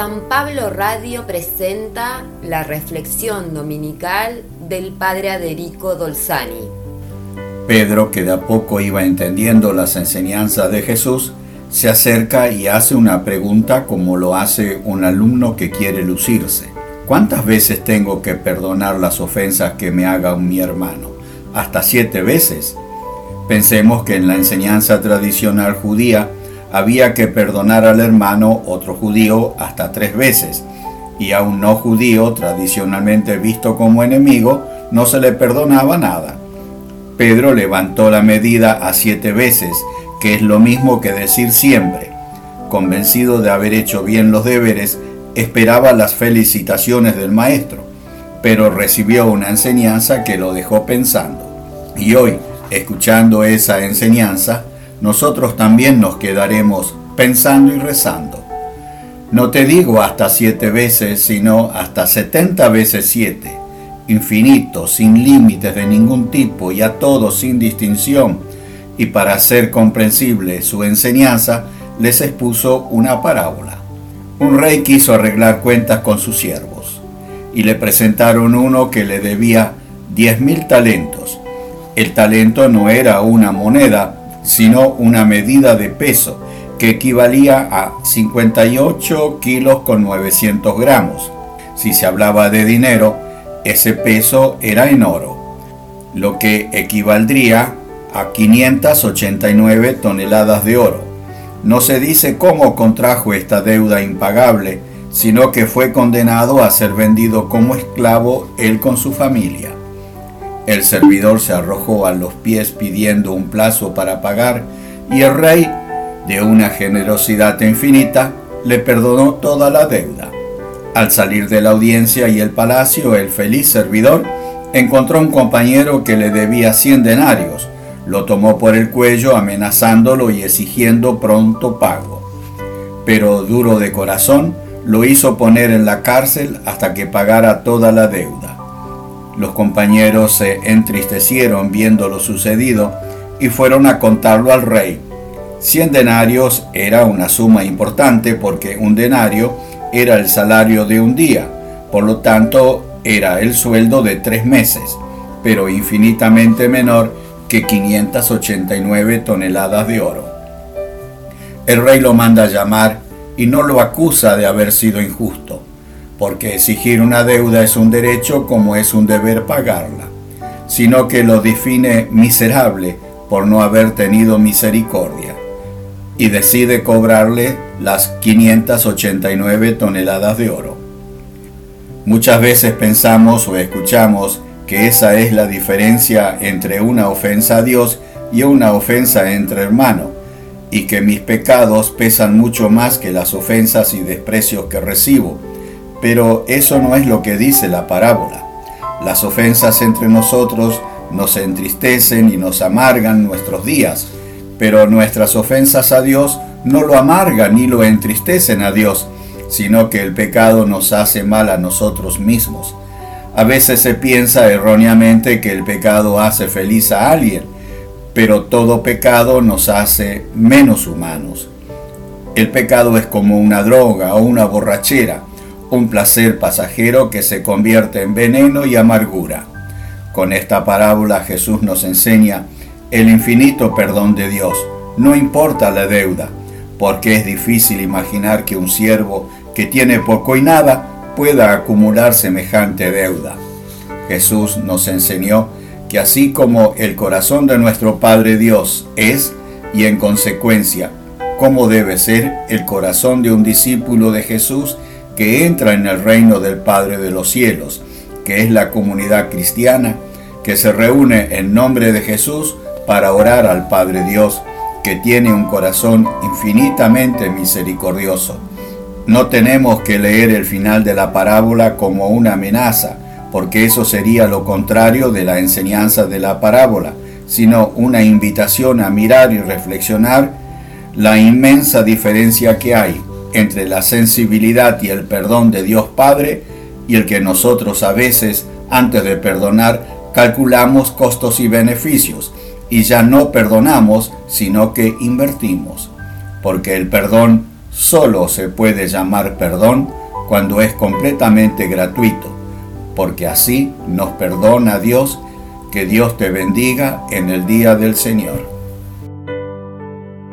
San Pablo Radio presenta la reflexión dominical del padre Aderico Dolzani. Pedro, que de a poco iba entendiendo las enseñanzas de Jesús, se acerca y hace una pregunta como lo hace un alumno que quiere lucirse. ¿Cuántas veces tengo que perdonar las ofensas que me haga mi hermano? ¿Hasta siete veces? Pensemos que en la enseñanza tradicional judía había que perdonar al hermano, otro judío, hasta tres veces, y a un no judío, tradicionalmente visto como enemigo, no se le perdonaba nada. Pedro levantó la medida a siete veces, que es lo mismo que decir siempre. Convencido de haber hecho bien los deberes, esperaba las felicitaciones del maestro, pero recibió una enseñanza que lo dejó pensando. Y hoy, escuchando esa enseñanza, nosotros también nos quedaremos pensando y rezando. No te digo hasta siete veces, sino hasta setenta veces siete infinito, sin límites de ningún tipo y a todos sin distinción, y para hacer comprensible su enseñanza, les expuso una parábola. Un rey quiso arreglar cuentas con sus siervos, y le presentaron uno que le debía diez mil talentos. El talento no era una moneda, sino una medida de peso, que equivalía a 58 kilos con 900 gramos. Si se hablaba de dinero, ese peso era en oro, lo que equivaldría a 589 toneladas de oro. No se dice cómo contrajo esta deuda impagable, sino que fue condenado a ser vendido como esclavo él con su familia. El servidor se arrojó a los pies pidiendo un plazo para pagar y el rey, de una generosidad infinita, le perdonó toda la deuda. Al salir de la audiencia y el palacio, el feliz servidor encontró un compañero que le debía cien denarios. Lo tomó por el cuello amenazándolo y exigiendo pronto pago. Pero duro de corazón, lo hizo poner en la cárcel hasta que pagara toda la deuda. Los compañeros se entristecieron viendo lo sucedido y fueron a contarlo al rey. Cien denarios era una suma importante porque un denario era el salario de un día, por lo tanto era el sueldo de tres meses, pero infinitamente menor que 589 toneladas de oro. El rey lo manda a llamar y no lo acusa de haber sido injusto, porque exigir una deuda es un derecho como es un deber pagarla, sino que lo define miserable por no haber tenido misericordia y decide cobrarle las 589 toneladas de oro. Muchas veces pensamos o escuchamos que esa es la diferencia entre una ofensa a Dios y una ofensa entre hermanos, y que mis pecados pesan mucho más que las ofensas y desprecios que recibo. Pero eso no es lo que dice la parábola. Las ofensas entre nosotros nos entristecen y nos amargan nuestros días, pero nuestras ofensas a Dios no lo amargan ni lo entristecen a Dios, sino que el pecado nos hace mal a nosotros mismos. A veces se piensa erróneamente que el pecado hace feliz a alguien, pero todo pecado nos hace menos humanos. El pecado es como una droga o una borrachera, un placer pasajero que se convierte en veneno y amargura. Con esta parábola Jesús nos enseña el infinito perdón de Dios. No importa la deuda, porque es difícil imaginar que un siervo que tiene poco y nada pueda acumular semejante deuda. Jesús nos enseñó que así como el corazón de nuestro Padre Dios es, y en consecuencia, cómo debe ser el corazón de un discípulo de Jesús que entra en el reino del Padre de los cielos, que es la comunidad cristiana, que se reúne en nombre de Jesús para orar al Padre Dios, que tiene un corazón infinitamente misericordioso. No tenemos que leer el final de la parábola como una amenaza, porque eso sería lo contrario de la enseñanza de la parábola, sino una invitación a mirar y reflexionar la inmensa diferencia que hay entre la sensibilidad y el perdón de Dios Padre y el que nosotros a veces, antes de perdonar, calculamos costos y beneficios y ya no perdonamos, sino que invertimos, porque el perdón solo se puede llamar perdón cuando es completamente gratuito, porque así nos perdona Dios. Que Dios te bendiga en el día del Señor.